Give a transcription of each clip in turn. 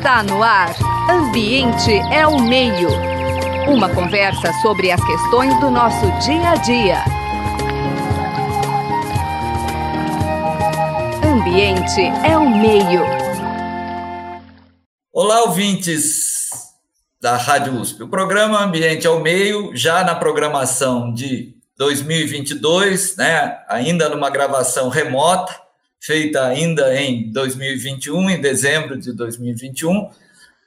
Está no ar. Ambiente é o meio. Uma conversa sobre as questões do nosso dia a dia. Ambiente é o meio. Olá, ouvintes da Rádio USP. O programa Ambiente é o Meio, já na programação de 2022, né, ainda numa gravação remota, feita ainda em 2021, em dezembro de 2021,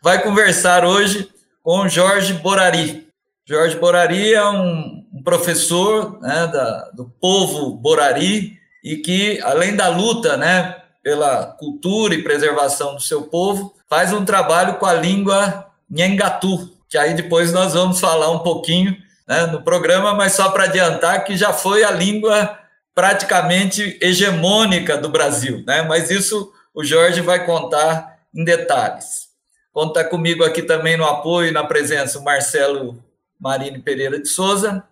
vai conversar hoje com Jorge Borari. Jorge Borari é um, um professor né, da, do povo Borari e que, além da luta né, pela cultura e preservação do seu povo, faz um trabalho com a língua Nhengatu, que aí depois nós vamos falar um pouquinho né, no programa, mas só para adiantar que já foi a língua praticamente hegemônica do Brasil, né? Mas isso o Jorge vai contar em detalhes. Conta comigo aqui também no apoio e na presença o Marcelo Marini Pereira de Souza.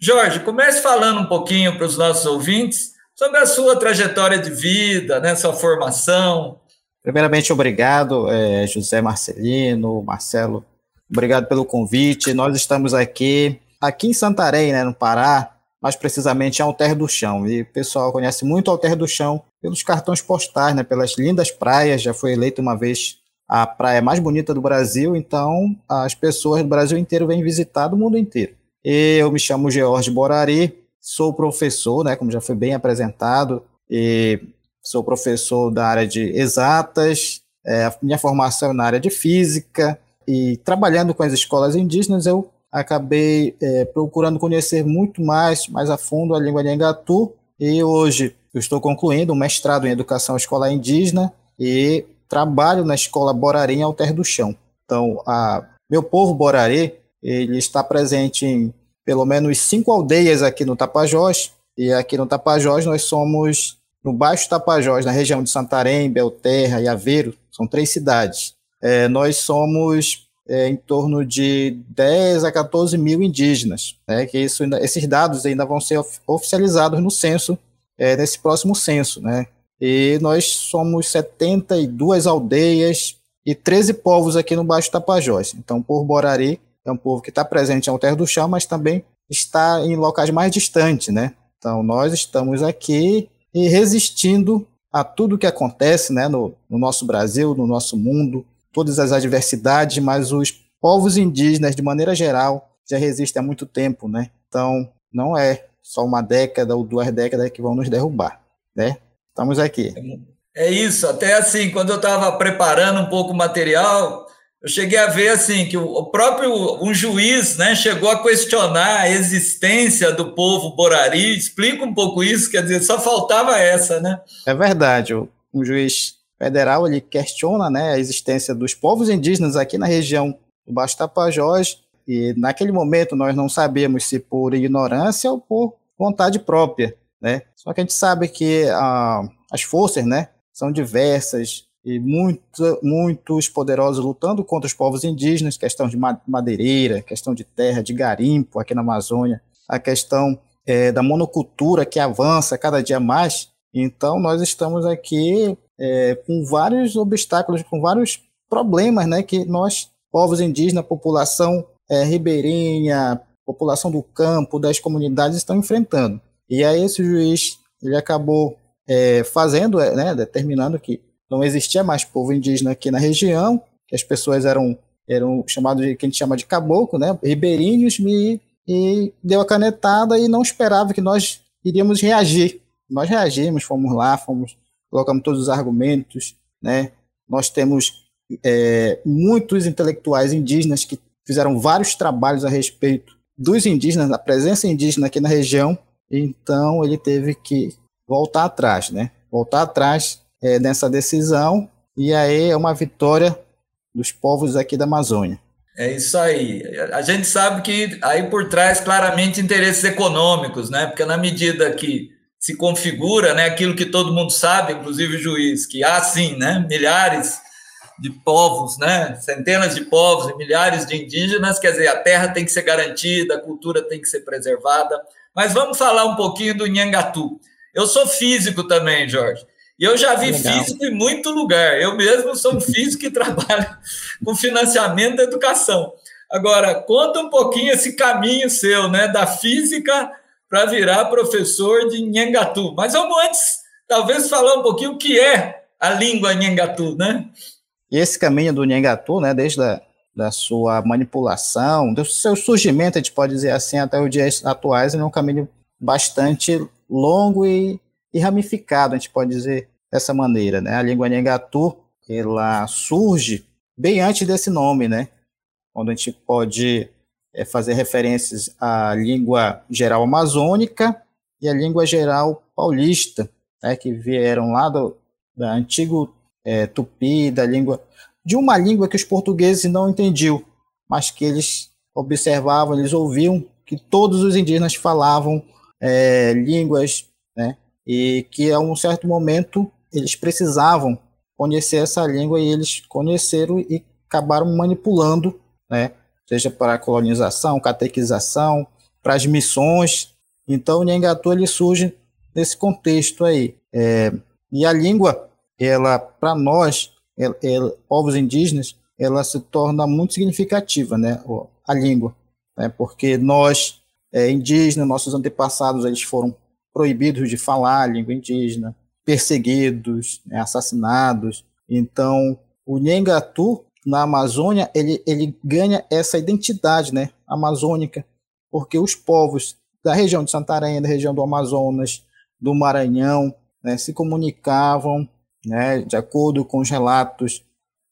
Jorge, comece falando um pouquinho para os nossos ouvintes sobre a sua trajetória de vida, né, sua formação. Primeiramente, obrigado, é, José Marcelino, Marcelo, obrigado pelo convite. Nós estamos aqui, aqui em Santarém, né, no Pará, mais precisamente em Alter do Chão. E o pessoal conhece muito Alter do Chão pelos cartões postais, né, pelas lindas praias. Já foi eleita uma vez a praia mais bonita do Brasil, então as pessoas do Brasil inteiro vêm visitar do mundo inteiro. Eu me chamo George Borari, sou professor, né, como já foi bem apresentado, e sou professor da área de exatas, é, minha formação é na área de física, e trabalhando com as escolas indígenas, eu acabei é, procurando conhecer muito mais, mais a fundo a língua Nhangatu e hoje eu estou concluindo um mestrado em Educação Escolar Indígena e trabalho na Escola Borari em Alter do Chão. Então, a, meu povo Borari, ele está presente em pelo menos cinco aldeias aqui no Tapajós, e aqui no Tapajós nós somos no Baixo Tapajós, na região de Santarém, Belterra e Aveiro, são três cidades. É, nós somos é, em torno de 10 a 14 mil indígenas, né, que isso, esses dados ainda vão ser oficializados no censo, é, nesse próximo censo, né, e nós somos 72 aldeias e 13 povos aqui no Baixo Tapajós. Então, por Borari é um povo que está presente em Alter do Chão, mas também está em locais mais distantes, né? Então, nós estamos aqui e resistindo a tudo que acontece né, no, no nosso Brasil, no nosso mundo, todas as adversidades, mas os povos indígenas, de maneira geral, já resistem há muito tempo, né? Então, não é só uma década ou duas décadas que vão nos derrubar, né? Estamos aqui. É isso, até assim, quando eu estava preparando um pouco o material, eu cheguei a ver assim que o próprio um juiz, né, chegou a questionar a existência do povo Borari. Explica um pouco isso, quer dizer, só faltava essa, né? É verdade. Um juiz federal ele questiona né, a existência dos povos indígenas aqui na região do Baixo Tapajós, e naquele momento nós não sabemos se por ignorância ou por vontade própria. Né? Só que a gente sabe que as forças né, são diversas e muito, muitos poderosos lutando contra os povos indígenas, questão de madeireira, questão de terra, de garimpo aqui na Amazônia, a questão é, da monocultura que avança cada dia mais. Então, nós estamos aqui é, com vários obstáculos, com vários problemas né, que nós, povos indígenas, população é, ribeirinha, população do campo, das comunidades, estão enfrentando. E aí esse juiz ele acabou é, fazendo, é, né, determinando que não existia mais povo indígena aqui na região, que as pessoas eram, eram chamados de, que a gente chama de caboclo, né, ribeirinhos, e, e deu a canetada e não esperava que nós iríamos reagir. Nós reagimos, fomos lá, fomos colocamos todos os argumentos, né? Nós temos é, muitos intelectuais indígenas que fizeram vários trabalhos a respeito dos indígenas, da presença indígena aqui na região, então ele teve que voltar atrás, né? Voltar atrás é, nessa decisão, e aí é uma vitória dos povos aqui da Amazônia. É isso aí. A gente sabe que aí por trás claramente interesses econômicos, né? Porque na medida que se configura, né, aquilo que todo mundo sabe, inclusive o juiz, que há sim, né, milhares de povos, né, centenas de povos e milhares de indígenas, quer dizer, a terra tem que ser garantida, a cultura tem que ser preservada. Mas vamos falar um pouquinho do Nhangatu. Eu sou físico também, Jorge. E eu já vi Legal. físico em muito lugar. Eu mesmo sou um físico que trabalha com financiamento da educação. Agora, conta um pouquinho esse caminho seu, né, da física para virar professor de Nhangatu. Mas vamos antes, talvez falar um pouquinho o que é a língua Nhangatu, né? E esse caminho do Nhangatu, né, desde a da sua manipulação, do seu surgimento, a gente pode dizer assim, até os dias atuais, é um caminho bastante longo e, e ramificado, a gente pode dizer dessa maneira, né? A língua Nhangatu, ela surge bem antes desse nome, né? Onde a gente pode é, fazer referências à língua geral amazônica e à língua geral paulista, né? Que vieram lá do da antigo é, tupi, da língua de uma língua que os portugueses não entendiam, mas que eles observavam, eles ouviam que todos os indígenas falavam é, línguas, né? E que a um certo momento eles precisavam conhecer essa língua e eles conheceram e acabaram manipulando, né? Seja para a colonização, catequização, para as missões. Então, o Nhangatu ele surge nesse contexto aí. É, e a língua, ela, para nós, ela, ela, povos indígenas, ela se torna muito significativa, né? A língua, né? Porque nós, é, indígenas, nossos antepassados, eles foram proibidos de falar a língua indígena, perseguidos, né, assassinados. Então, o Nhengatu, na Amazônia, ele, ele ganha essa identidade né, amazônica, porque os povos da região de Santarém, da região do Amazonas, do Maranhão, né, se comunicavam, né, de acordo com os relatos,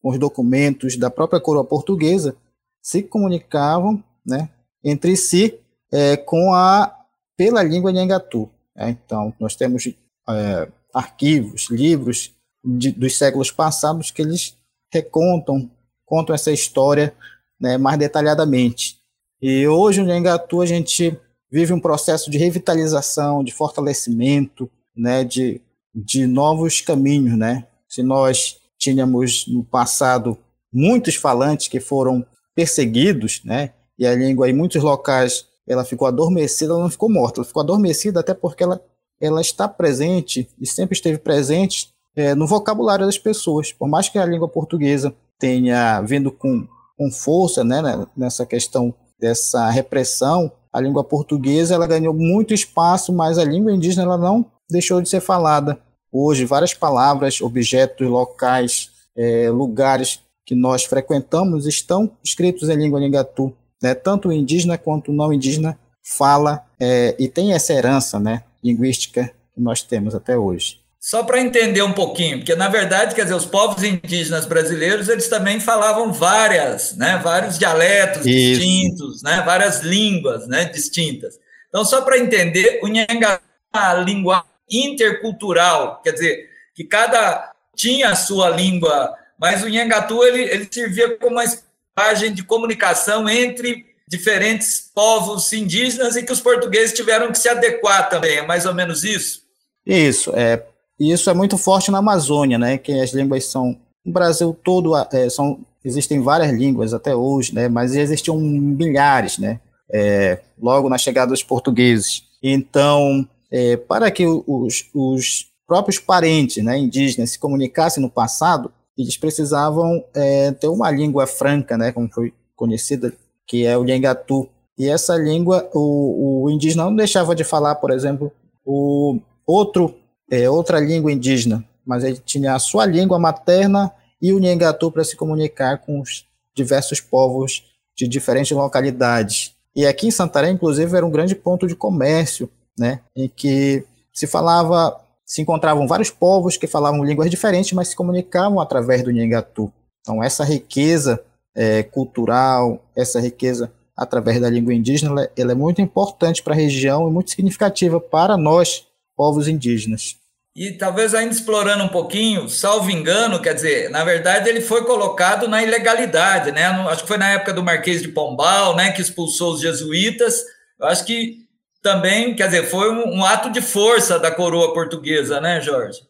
com os documentos da própria coroa portuguesa, se comunicavam né, entre si é, com a pela língua Nhengatu. É, então, nós temos é, arquivos, livros de, dos séculos passados que eles recontam, contam essa história né, mais detalhadamente. E hoje no Engatu a gente vive um processo de revitalização, de fortalecimento, né, de, de novos caminhos, né? Se nós tínhamos no passado muitos falantes que foram perseguidos, né? E a língua em muitos locais ela ficou adormecida, ela não ficou morta, ela ficou adormecida até porque ela ela está presente e sempre esteve presente é, no vocabulário das pessoas. Por mais que a língua portuguesa tenha vindo com, com força né, né, nessa questão dessa repressão, a língua portuguesa ela ganhou muito espaço, mas a língua indígena ela não deixou de ser falada. Hoje, várias palavras, objetos, locais, é, lugares que nós frequentamos estão escritos em língua lingatu. Né? Tanto o indígena quanto o não indígena fala é, e tem essa herança, né? linguística que nós temos até hoje. Só para entender um pouquinho, porque na verdade, quer dizer, os povos indígenas brasileiros, eles também falavam várias, né, vários dialetos Isso. distintos, né, várias línguas, né, distintas. Então, só para entender, o Nhanga é uma língua intercultural, quer dizer, que cada tinha a sua língua, mas o Nhangatu ele, ele servia como uma espécie de comunicação entre diferentes povos indígenas e que os portugueses tiveram que se adequar também. É mais ou menos isso? Isso. É, isso é muito forte na Amazônia, né? Que as línguas são. No Brasil todo é, são, existem várias línguas até hoje, né? Mas existiam milhares, né? É, logo na chegada dos portugueses. Então, é, para que os, os, próprios parentes né, indígenas se comunicassem no passado, eles precisavam é, ter uma língua franca, né, como foi conhecida que é o Nhengatu. E essa língua, o, o indígena não deixava de falar, por exemplo, o outro, é, outra língua indígena, mas ele tinha a sua língua materna e o Nhengatu para se comunicar com os diversos povos de diferentes localidades. E aqui em Santarém, inclusive, era um grande ponto de comércio, né, em que se falava, se encontravam vários povos que falavam línguas diferentes, mas se comunicavam através do Nhengatu. Então, essa riqueza é, cultural, essa riqueza através da língua indígena, ela, ela é muito importante para a região e muito significativa para nós, povos indígenas. E talvez ainda explorando um pouquinho, salvo engano, quer dizer, na verdade ele foi colocado na ilegalidade, né? Acho que foi na época do Marquês de Pombal, né, que expulsou os jesuítas. Eu acho que também, quer dizer, foi um, um ato de força da coroa portuguesa, né, Jorge?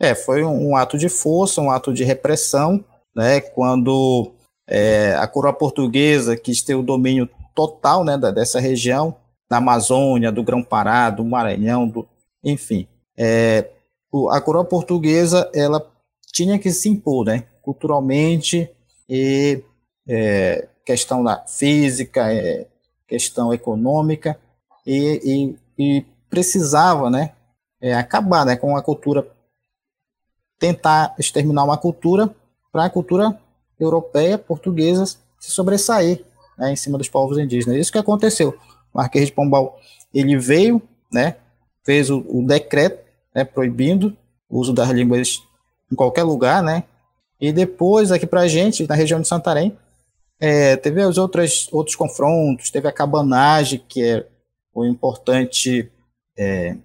É, foi um, um ato de força, um ato de repressão, né? Quando é, a coroa portuguesa quis ter o domínio total né, da, dessa região, da Amazônia, do Grão-Pará, do Maranhão, do, enfim. É, a coroa portuguesa ela tinha que se impor, né? Culturalmente e é, questão da física, é, questão econômica e, e, e precisava, né? É, acabar, né? Com a cultura, tentar exterminar uma cultura para a cultura europeia, portuguesa, se sobressair né, em cima dos povos indígenas. Isso que aconteceu. O Marquês de Pombal ele veio, né? Fez o, o decreto né, proibindo o uso das línguas em qualquer lugar, né? E depois, aqui para a gente, na região de Santarém, é, teve os outros, outros confrontos, teve a cabanagem, que é o importante, é,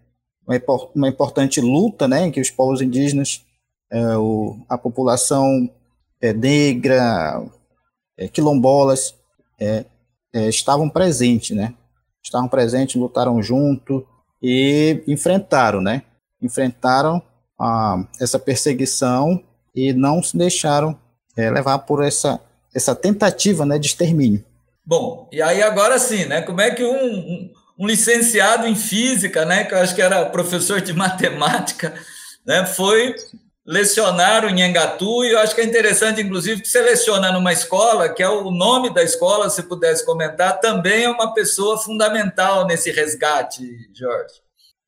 uma, uma, importante luta, né, em que os povos indígenas, é, o, a população é, negra, é, quilombolas, é, estavam presentes, né? Estavam presentes, lutaram junto e enfrentaram, né? Enfrentaram a, essa perseguição e não se deixaram é, levar por essa, essa tentativa né, de extermínio. Bom, e aí agora sim, né? Como é que um, um, um, licenciado em física, né, que eu acho que era professor de matemática, né, foi lecionar o Nhangatu, e eu acho que é interessante, inclusive, que seleciona numa escola, que é o nome da escola, se pudesse comentar, também é uma pessoa fundamental nesse resgate, Jorge.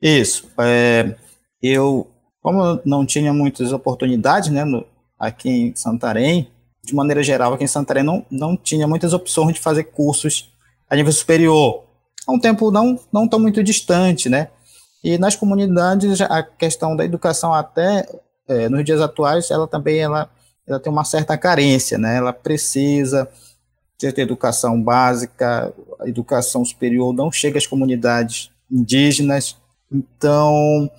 Isso. É, eu como não tinha muitas oportunidades, né, no, aqui em Santarém, de maneira geral, aqui em Santarém não, não tinha muitas opções de fazer cursos a nível superior. Há um tempo não, não tão muito distante, né? E nas comunidades, a questão da educação até é, nos dias atuais, ela também ela, ela tem uma certa carência, né? Ela precisa ter educação básica, educação superior não chega às comunidades indígenas, então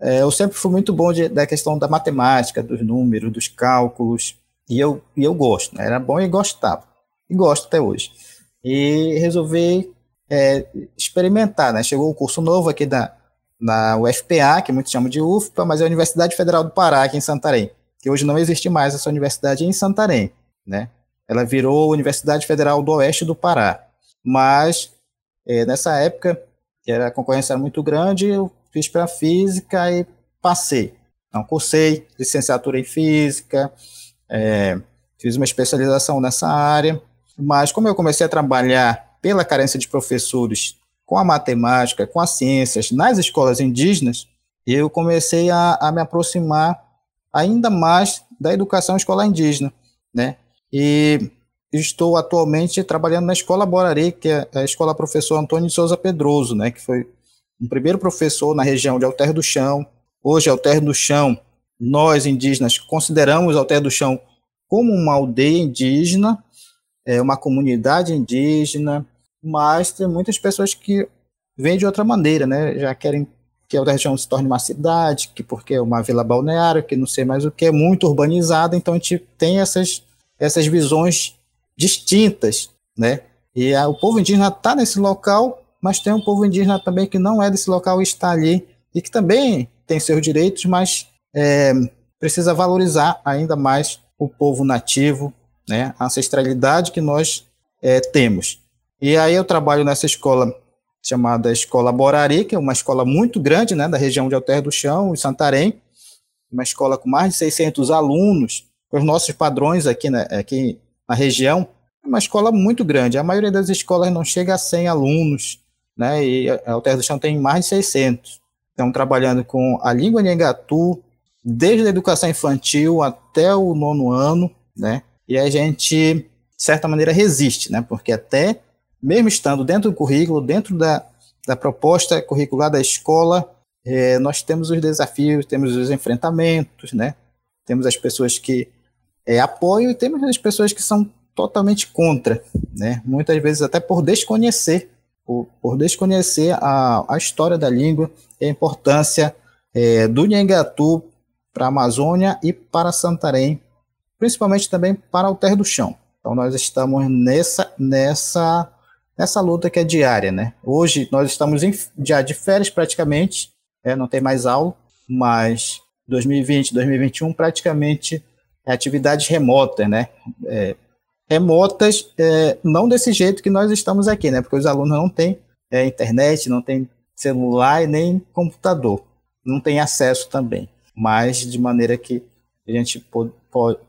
é, eu sempre fui muito bom de, da questão da matemática, dos números, dos cálculos, e eu, e eu gosto, né? era bom e gostava, e gosto até hoje. E resolvi é, experimentar, né? Chegou um curso novo aqui da, na UFPA, que muitos chamam de UFPA, mas é a Universidade Federal do Pará, aqui em Santarém, que hoje não existe mais essa universidade em Santarém, né? Ela virou Universidade Federal do Oeste do Pará. Mas, é, nessa época, que era, a concorrência era muito grande, eu fiz para física e passei. Então, cursei licenciatura em física, é, fiz uma especialização nessa área, mas como eu comecei a trabalhar pela carência de professores com a matemática, com as ciências nas escolas indígenas, eu comecei a, a me aproximar ainda mais da educação escolar indígena, né? E estou atualmente trabalhando na Escola Borari, que é a Escola Professor Antônio de Souza Pedroso, né, que foi um primeiro professor na região de Alter do Chão. Hoje, Alter do Chão, nós indígenas consideramos Alter do Chão como uma aldeia indígena, é uma comunidade indígena, mas tem muitas pessoas que vêm de outra maneira, né? Já querem que do Chão se torne uma cidade, que porque é uma vila balneária, que não sei mais o que, é muito urbanizada, então a gente tem essas, essas visões distintas, né? E a, o povo indígena está nesse local mas tem um povo indígena também que não é desse local e está ali, e que também tem seus direitos, mas é, precisa valorizar ainda mais o povo nativo, né, a ancestralidade que nós é, temos. E aí eu trabalho nessa escola chamada Escola Borari, que é uma escola muito grande, né, da região de Alter do Chão, em Santarém, uma escola com mais de 600 alunos, com os nossos padrões aqui, né, aqui na região, uma escola muito grande. A maioria das escolas não chega a 100 alunos, né? E a Alter do Chão tem mais de 600. Estão trabalhando com a língua Nhangatu, desde a educação infantil até o nono ano, né? E a gente, de certa maneira, resiste, né? Porque até, mesmo estando dentro do currículo, dentro da, da proposta curricular da escola, é, nós temos os desafios, temos os enfrentamentos, né? Temos as pessoas que é, apoiam e temos as pessoas que são totalmente contra, né? Muitas vezes até por desconhecer por, por desconhecer a, a história da língua e a importância é, do Nhangatu para a Amazônia e para Santarém, principalmente também para o Terra do Chão. Então nós estamos nessa nessa nessa luta que é diária, né? Hoje nós estamos em, já de férias praticamente, é, não tem mais aula, mas 2020, 2021 praticamente é atividades remotas, né? É, remotas, é, não desse jeito que nós estamos aqui, né? Porque os alunos não têm é, internet, não têm celular e nem computador, não têm acesso também. mas de maneira que a gente pôde,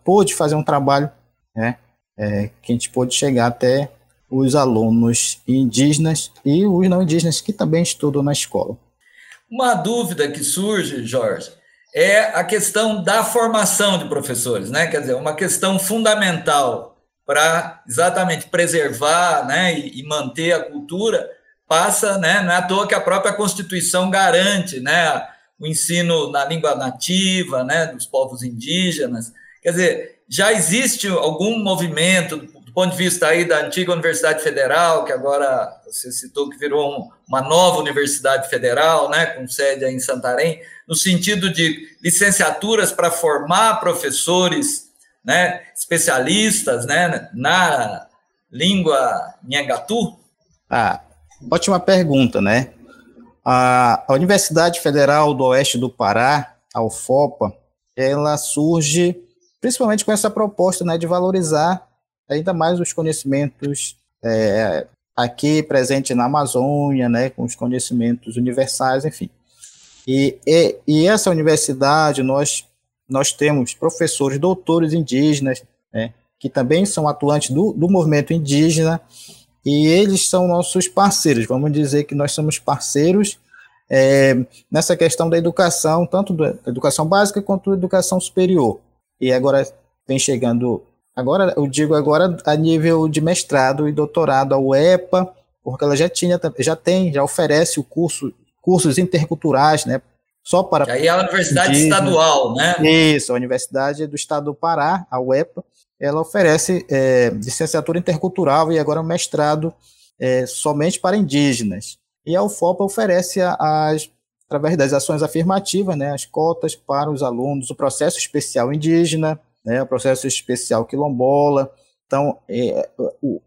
pôde fazer um trabalho, né, é, que a gente pôde chegar até os alunos indígenas e os não indígenas que também estudam na escola. Uma dúvida que surge, Jorge, é a questão da formação de professores, né? Quer dizer, uma questão fundamental para exatamente preservar né, e, manter a cultura passa, né, não é à toa que a própria Constituição garante né, o ensino na língua nativa, né, dos povos indígenas. Quer dizer, já existe algum movimento, do ponto de vista aí da antiga Universidade Federal, que agora você citou que virou um, uma nova Universidade Federal, né, com sede em Santarém, no sentido de licenciaturas para formar professores, né, especialistas, né, na língua Nhangatu? Ah, ótima pergunta, né? A Universidade Federal do Oeste do Pará, a UFOPA, ela surge principalmente com essa proposta né, de valorizar ainda mais os conhecimentos é, aqui presente na Amazônia, né, com os conhecimentos universais, enfim. E, e, e, essa universidade, nós, nós temos professores, doutores indígenas, né, que também são atuantes do, do movimento indígena, e eles são nossos parceiros. Vamos dizer que nós somos parceiros é, nessa questão da educação, tanto da educação básica quanto da educação superior. E agora vem chegando, agora eu digo agora a nível de mestrado e doutorado, a UEPA, porque ela já tinha, já tem, já oferece o curso, cursos interculturais, né? Só para. E aí é a Universidade Estadual, né? Isso, a Universidade do Estado do Pará, a UEPA, ela oferece é, licenciatura intercultural e agora um mestrado é, somente para indígenas. E a UFOPA oferece as, através das ações afirmativas, né, as cotas para os alunos, o processo especial indígena, né, o processo especial quilombola. Então, é,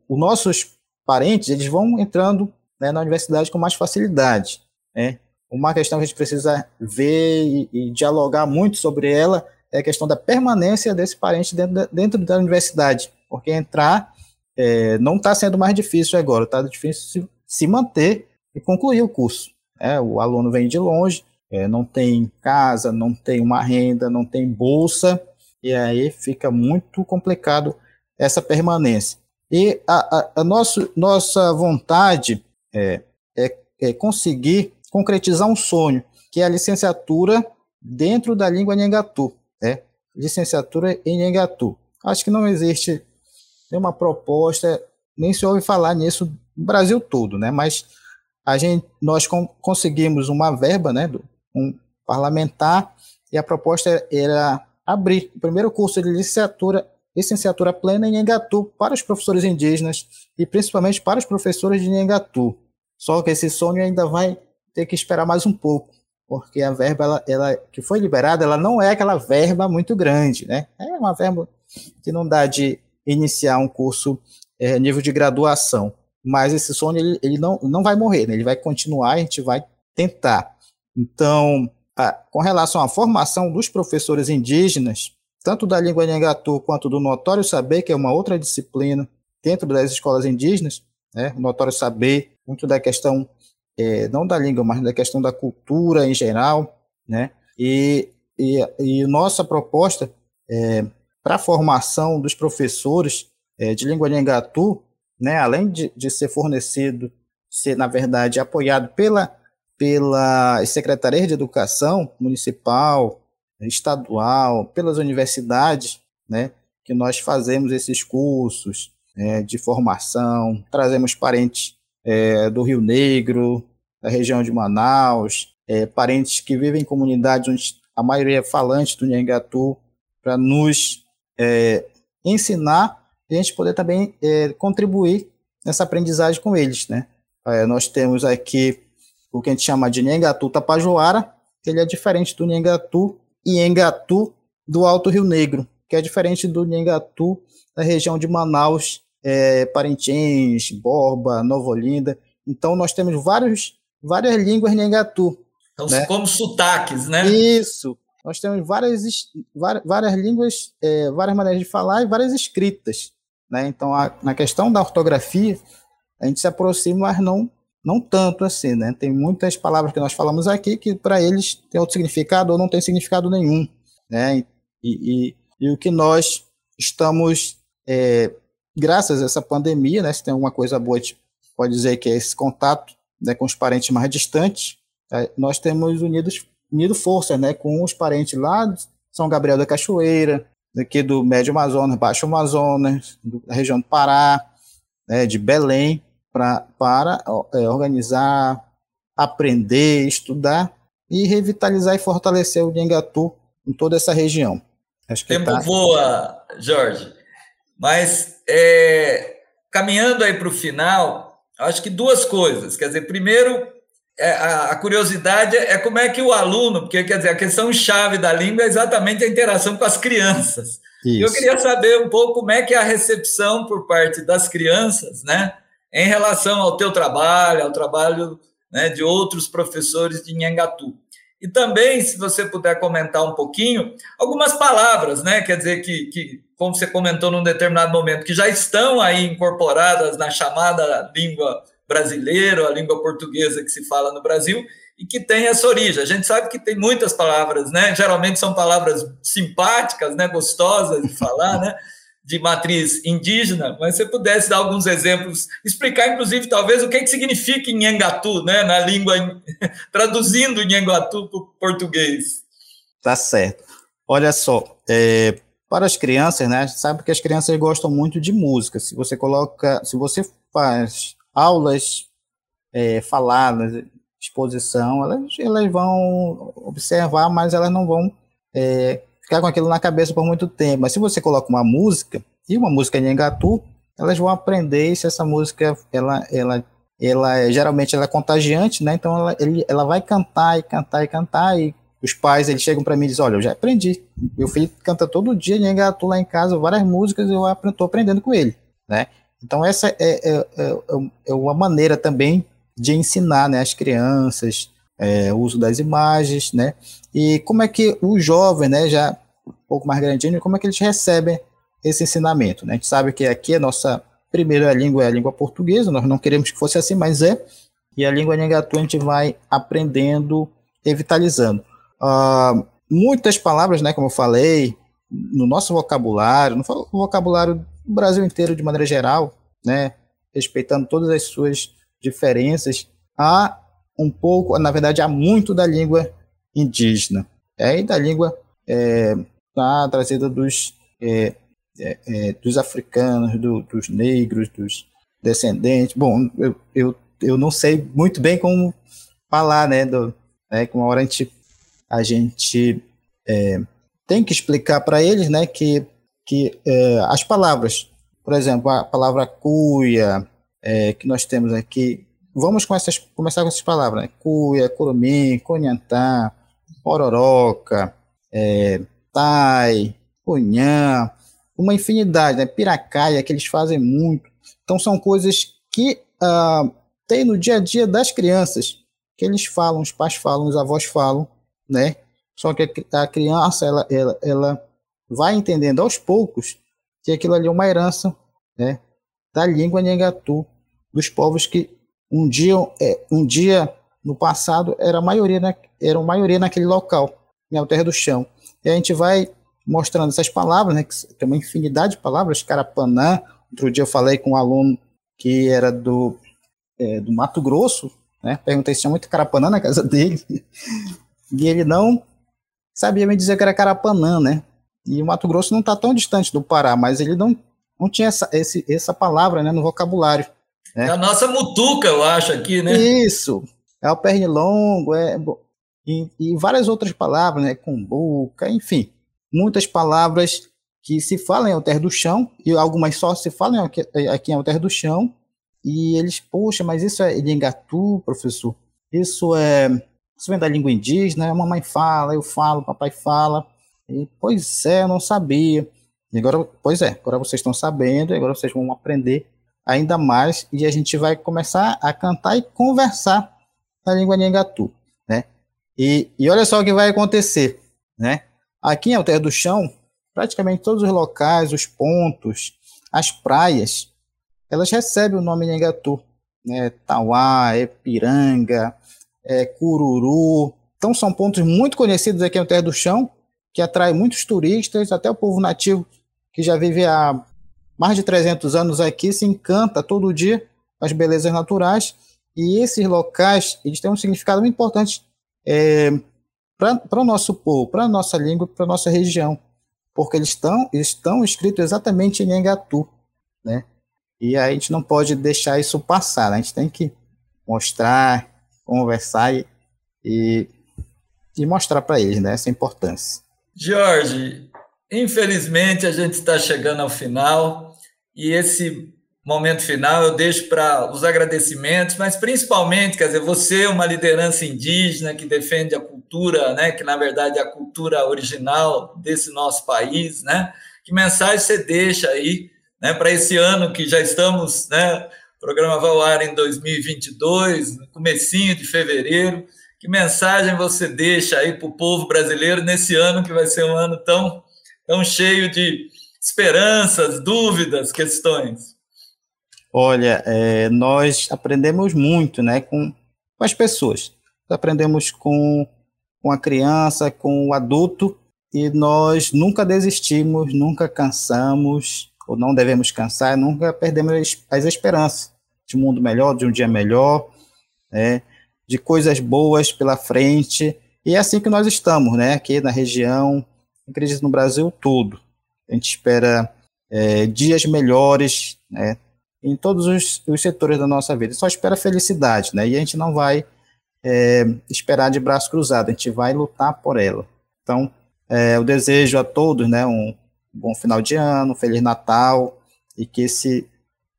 os nossos parentes eles vão entrando né, na universidade com mais facilidade. Né? Uma questão que a gente precisa ver e, e dialogar muito sobre ela é a questão da permanência desse parente dentro da, dentro da universidade, porque entrar é, não está sendo mais difícil agora, está difícil se, manter e concluir o curso. É, o aluno vem de longe, é, não tem casa, não tem uma renda, não tem bolsa, e aí fica muito complicado essa permanência. E a, a, a nosso, nossa vontade é, é, é conseguir concretizar um sonho, que é a licenciatura dentro da língua Nhangatu né? licenciatura em Engatu. Acho que não existe nenhuma proposta, nem se ouve falar nisso no Brasil todo, né? mas a gente, nós conseguimos uma verba, né, um parlamentar, e a proposta era abrir o primeiro curso de licenciatura, licenciatura plena em Engatu para os professores indígenas e principalmente para os professores de Engatu. Só que esse sonho ainda vai ter que esperar mais um pouco, porque a verba ela, ela, que foi liberada, ela não é aquela verba muito grande, né? É uma verba que não dá de iniciar um curso é, nível de graduação. Mas esse sonho ele, ele não, não vai morrer, né? ele vai continuar, a gente vai tentar. Então, com relação à formação dos professores indígenas, tanto da língua Nhangatu quanto do notório saber, que é uma outra disciplina dentro das escolas indígenas, né? o notório saber, muito da questão é, não da língua, mas da questão da cultura em geral, né? E, e, e nossa proposta é, para a formação dos professores é, de língua Nhangatu, né, além de, de ser fornecido, ser, na verdade, apoiado pela, pela Secretaria de Educação Municipal, estadual, pelas universidades, né, que nós fazemos esses cursos é, de formação, trazemos parentes é, do Rio Negro, da região de Manaus, é, parentes que vivem em comunidades onde a maioria é falante do Nhangatu, para nos é, ensinar e a gente poder também é, contribuir nessa aprendizagem com eles. Né? É, nós temos aqui o que a gente chama de Nhangatu Tapajoara, que ele é diferente do Nhangatu e Nhangatu do Alto Rio Negro, que é diferente do Nhangatu da região de Manaus é, Parintins, Borba, Nova Olinda. Então, nós temos vários, várias línguas Nhangatu. Então, né? como sotaques, né? Isso. Nós temos várias, várias, várias línguas, é, várias maneiras de falar e várias escritas. Né? Então, a, na questão da ortografia, a gente se aproxima, mas não não tanto assim, né? Tem muitas palavras que nós falamos aqui que para eles tem outro significado ou não tem significado nenhum, né? E, e, e o que nós estamos, é, graças a essa pandemia, né? Se tem alguma coisa boa, a gente pode dizer que é esse contato né, com os parentes mais distantes, é, nós temos unidos, unido força, né? Com os parentes lá de São Gabriel da Cachoeira, aqui do Médio Amazonas, Baixo Amazonas, da região do Pará, né, de Belém, pra, para é, organizar, aprender, estudar e revitalizar e fortalecer o Nhengatu em toda essa região. Acho que Tempo tá... voa, Jorge. Mas é, caminhando aí para o final, acho que duas coisas. Quer dizer, primeiro, é, a, a, curiosidade é como é que o aluno, porque quer dizer, a questão chave da língua é exatamente a interação com as crianças. Isso. Eu queria saber um pouco como é que é a recepção por parte das crianças, né, em relação ao teu trabalho, ao trabalho né, de outros professores de Nhangatu. E também, se você puder comentar um pouquinho, algumas palavras, né, quer dizer, que, que como você comentou num determinado momento, que já estão aí incorporadas na chamada língua brasileira, a língua portuguesa que se fala no Brasil, e que tem essa origem. A gente sabe que tem muitas palavras, né? Geralmente são palavras simpáticas, né? Gostosas de falar, né? De matriz indígena, mas você pudesse dar alguns exemplos, explicar, inclusive, talvez, o que, que significa Nhangatu, né? Na língua, traduzindo Nhangatu para o português. Tá certo. Olha só, é, para as crianças, né? Sabe que as crianças gostam muito de música. Se você coloca, se você faz aulas é, faladas, exposição, elas, elas vão observar, mas elas não vão é, ficar com aquilo na cabeça por muito tempo. Mas se você coloca uma música, e uma música em Engatu, elas vão aprender se essa música, ela, ela, ela geralmente ela é contagiante, né? Então ela, ele, ela vai cantar e cantar e cantar e os pais eles chegam para mim e dizem, olha, eu já aprendi. Meu filho canta todo dia em Engatu lá em casa, várias músicas, eu estou aprendendo com ele, né? Então, essa é, é, é, é, uma maneira também de ensinar né, as crianças é, uso das imagens, né? E como é que o jovem, né, já um pouco mais grandinho, como é que eles recebem esse ensinamento, né? A gente sabe que aqui a nossa primeira língua é a língua portuguesa, nós não queremos que fosse assim, mas é. E a língua Nhangatu a gente vai aprendendo, revitalizando. Uh, muitas palavras, né, como eu falei, no nosso vocabulário, no vocabulário o Brasil inteiro de maneira geral, né, respeitando todas as suas diferenças, há um pouco, na verdade, há muito da língua indígena, é, e da língua é, tá, trazida dos, é, é, é, dos africanos, do, dos negros, dos descendentes. Bom, eu, eu, eu não sei muito bem como falar, né, do, né, que uma hora a gente, a gente é, tem que explicar para eles, né, que que é, as palavras, por exemplo, a palavra cuia, é, que nós temos aqui, vamos com essas, começar com essas palavras, né? cuia, curumim, conhantá, pororoca, é, tai, cunhã, uma infinidade, né? piracaia, que eles fazem muito. Então são coisas que ah, tem no dia a dia das crianças, que eles falam, os pais falam, os avós falam, né? Só que a criança, ela, ela, ela vai entendendo aos poucos que aquilo ali é uma herança né, da língua Nhangatu, dos povos que um dia, é, um dia no passado era maioria, na, era a maioria naquele local, na né, Terra do Chão. E a gente vai mostrando essas palavras, né, que tem uma infinidade de palavras, carapanã. Outro dia eu falei com um aluno que era do, é, do Mato Grosso, né, perguntei se tinha muito carapanã na casa dele, e ele não sabia me dizer que era carapanã, né? E o Mato Grosso não está tão distante do Pará, mas ele não, não tinha essa, esse, essa palavra né, no vocabulário. Né? É a nossa mutuca, eu acho, aqui, né? Isso. É o pernilongo, é, e, e várias outras palavras, né? Cumbuca, enfim. Muitas palavras que se falam em Alter do Chão, e algumas só se falam aqui, aqui em Alter do Chão, e eles, poxa, mas isso é Lingatu, professor? Isso é. Isso vem da língua indígena, a mamãe fala, eu falo, papai fala. E, pois é, eu não sabia. E agora, pois é, agora vocês estão sabendo, agora vocês vão aprender ainda mais e a gente vai começar a cantar e conversar na língua Nhangatu, né? E, e olha só o que vai acontecer, né? Aqui em Alter do Chão, praticamente todos os locais, os pontos, as praias, elas recebem o nome Nhangatu, né, Tauá, Epiranga, é, Cururu. Então são pontos muito conhecidos aqui no Terra do Chão, que atrai muitos turistas, até o povo nativo que já vive há mais de 300 anos aqui se encanta todo dia com as belezas naturais. E esses locais, eles têm um significado muito importante é, para o nosso povo, para a nossa língua, para a nossa região, porque eles estão, estão escritos exatamente em Engatu, né? E a gente não pode deixar isso passar, a gente tem que mostrar, conversar e, e, e mostrar para eles né, essa importância. Jorge, infelizmente a gente está chegando ao final e esse momento final eu deixo para os agradecimentos, mas principalmente, quer dizer, você é uma liderança indígena que defende a cultura, né, que na verdade é a cultura original desse nosso país, né? Que mensagem você deixa aí, né, para esse ano que já estamos, né, o programa vai ao ar em 2022, no comecinho de fevereiro, que mensagem você deixa aí para o povo brasileiro nesse ano que vai ser um ano tão, tão cheio de esperanças, dúvidas, questões? Olha, é, nós aprendemos muito né, com, com as pessoas. Aprendemos com, com a criança, com o adulto, e nós nunca desistimos, nunca cansamos, ou não devemos cansar, nunca perdemos as esperanças de um mundo melhor, de um dia melhor, né, de coisas boas pela frente. E é assim que nós estamos, né, aqui na região, acredito no Brasil todo. A gente espera é, dias melhores, né, em todos os, os, setores da nossa vida. Só espera felicidade, né? E a gente não vai é, esperar de braço cruzado, a gente vai lutar por ela. Então, é, eu desejo a todos, né, um bom final de ano, um feliz Natal e que esse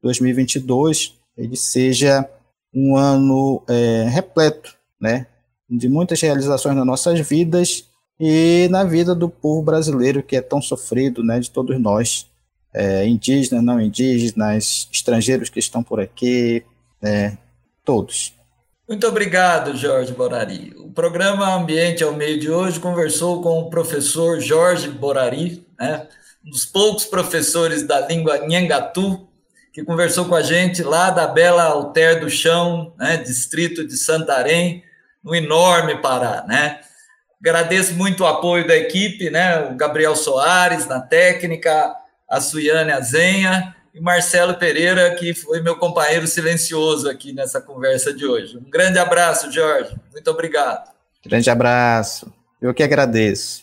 2022 ele seja um ano é, repleto, né, de muitas realizações nas nossas vidas e na vida do povo brasileiro que é tão sofrido, né, de todos nós é, indígenas, não indígenas, estrangeiros que estão por aqui, é, todos. Muito obrigado, Jorge Borari. O programa Ambiente ao Meio de hoje conversou com o professor Jorge Borari, né, um dos poucos professores da língua Nhangatu, que conversou com a gente lá da bela Alter do Chão, né, distrito de Santarém, no enorme Pará, né? Agradeço muito o apoio da equipe, né? O Gabriel Soares na técnica, a Suiane Azenha e Marcelo Pereira, que foi meu companheiro silencioso aqui nessa conversa de hoje. Um grande abraço, Jorge. Muito obrigado. Grande abraço. Eu que agradeço.